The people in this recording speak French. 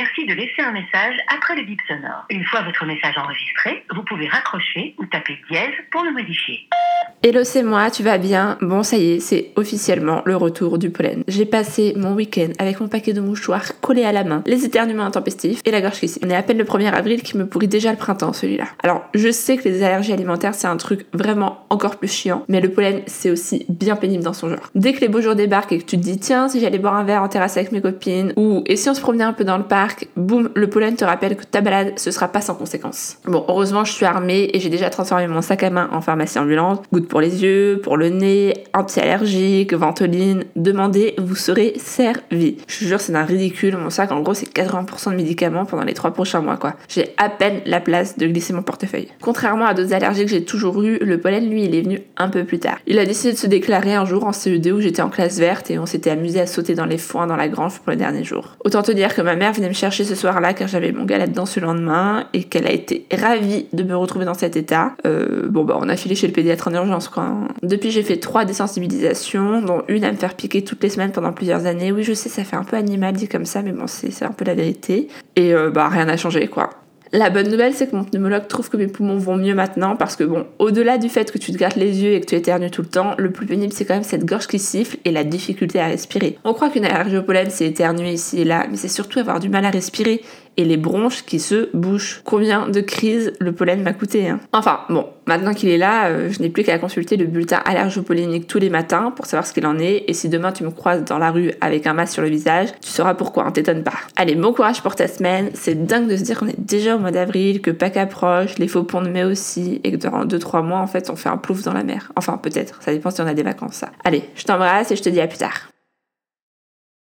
suffit de laisser un message après le bip sonore. Une fois votre message enregistré, vous pouvez raccrocher ou taper dièse pour le modifier. Hello, c'est moi, tu vas bien? Bon, ça y est, c'est officiellement le retour du pollen. J'ai passé mon week-end avec mon paquet de mouchoirs collés à la main, les éternuements intempestifs et la gorge qui On est à peine le 1er avril qui me pourrit déjà le printemps, celui-là. Alors, je sais que les allergies alimentaires, c'est un truc vraiment encore plus chiant, mais le pollen, c'est aussi bien pénible dans son genre. Dès que les beaux jours débarquent et que tu te dis, tiens, si j'allais boire un verre en terrasse avec mes copines, ou et si on se promenait un peu dans le parc, boum, le pollen te rappelle que ta balade, ce sera pas sans conséquences. Bon, heureusement, je suis armée et j'ai déjà transformé mon sac à main en pharmacie ambulante, goutte pour les yeux, pour le nez, anti-allergique, ventoline, demandez, vous serez servi. Je te jure, c'est un ridicule. Mon sac, en gros, c'est 80% de médicaments pendant les trois prochains mois, quoi. J'ai à peine la place de glisser mon portefeuille. Contrairement à d'autres allergies que j'ai toujours eu, le pollen, lui, il est venu un peu plus tard. Il a décidé de se déclarer un jour en CED où j'étais en classe verte et on s'était amusé à sauter dans les foins dans la grange pour les derniers jours. Autant te dire que ma mère venait chercher ce soir-là car j'avais mon galette dans ce lendemain et qu'elle a été ravie de me retrouver dans cet état. Euh, bon, bah, on a filé chez le pédiatre en urgence, quoi. Depuis, j'ai fait trois désensibilisations, dont une à me faire piquer toutes les semaines pendant plusieurs années. Oui, je sais, ça fait un peu animal dit comme ça, mais bon, c'est un peu la vérité. Et euh, bah, rien n'a changé, quoi. La bonne nouvelle, c'est que mon pneumologue trouve que mes poumons vont mieux maintenant parce que bon, au-delà du fait que tu te grattes les yeux et que tu éternues tout le temps, le plus pénible c'est quand même cette gorge qui siffle et la difficulté à respirer. On croit qu'une allergie au pollen c'est éternuer ici et là, mais c'est surtout avoir du mal à respirer et les bronches qui se bouchent. Combien de crises le pollen m'a coûté hein Enfin, bon, maintenant qu'il est là, euh, je n'ai plus qu'à consulter le bulletin allergopollinique tous les matins pour savoir ce qu'il en est, et si demain tu me croises dans la rue avec un masque sur le visage, tu sauras pourquoi, hein, t'étonne pas. Allez, bon courage pour ta semaine, c'est dingue de se dire qu'on est déjà au mois d'avril, que Pâques approche, les faux ponts de mai aussi, et que dans 2-3 mois, en fait, on fait un plouf dans la mer. Enfin, peut-être, ça dépend si on a des vacances, ça. Allez, je t'embrasse et je te dis à plus tard.